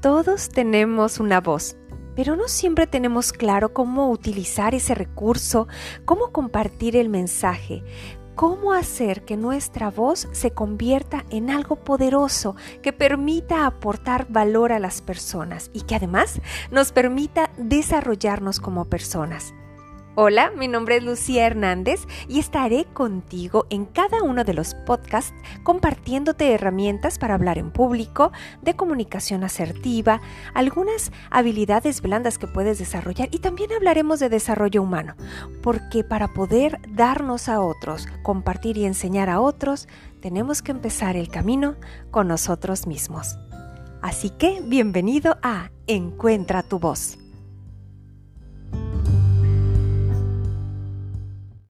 Todos tenemos una voz, pero no siempre tenemos claro cómo utilizar ese recurso, cómo compartir el mensaje, cómo hacer que nuestra voz se convierta en algo poderoso que permita aportar valor a las personas y que además nos permita desarrollarnos como personas. Hola, mi nombre es Lucía Hernández y estaré contigo en cada uno de los podcasts compartiéndote herramientas para hablar en público, de comunicación asertiva, algunas habilidades blandas que puedes desarrollar y también hablaremos de desarrollo humano, porque para poder darnos a otros, compartir y enseñar a otros, tenemos que empezar el camino con nosotros mismos. Así que bienvenido a Encuentra tu voz.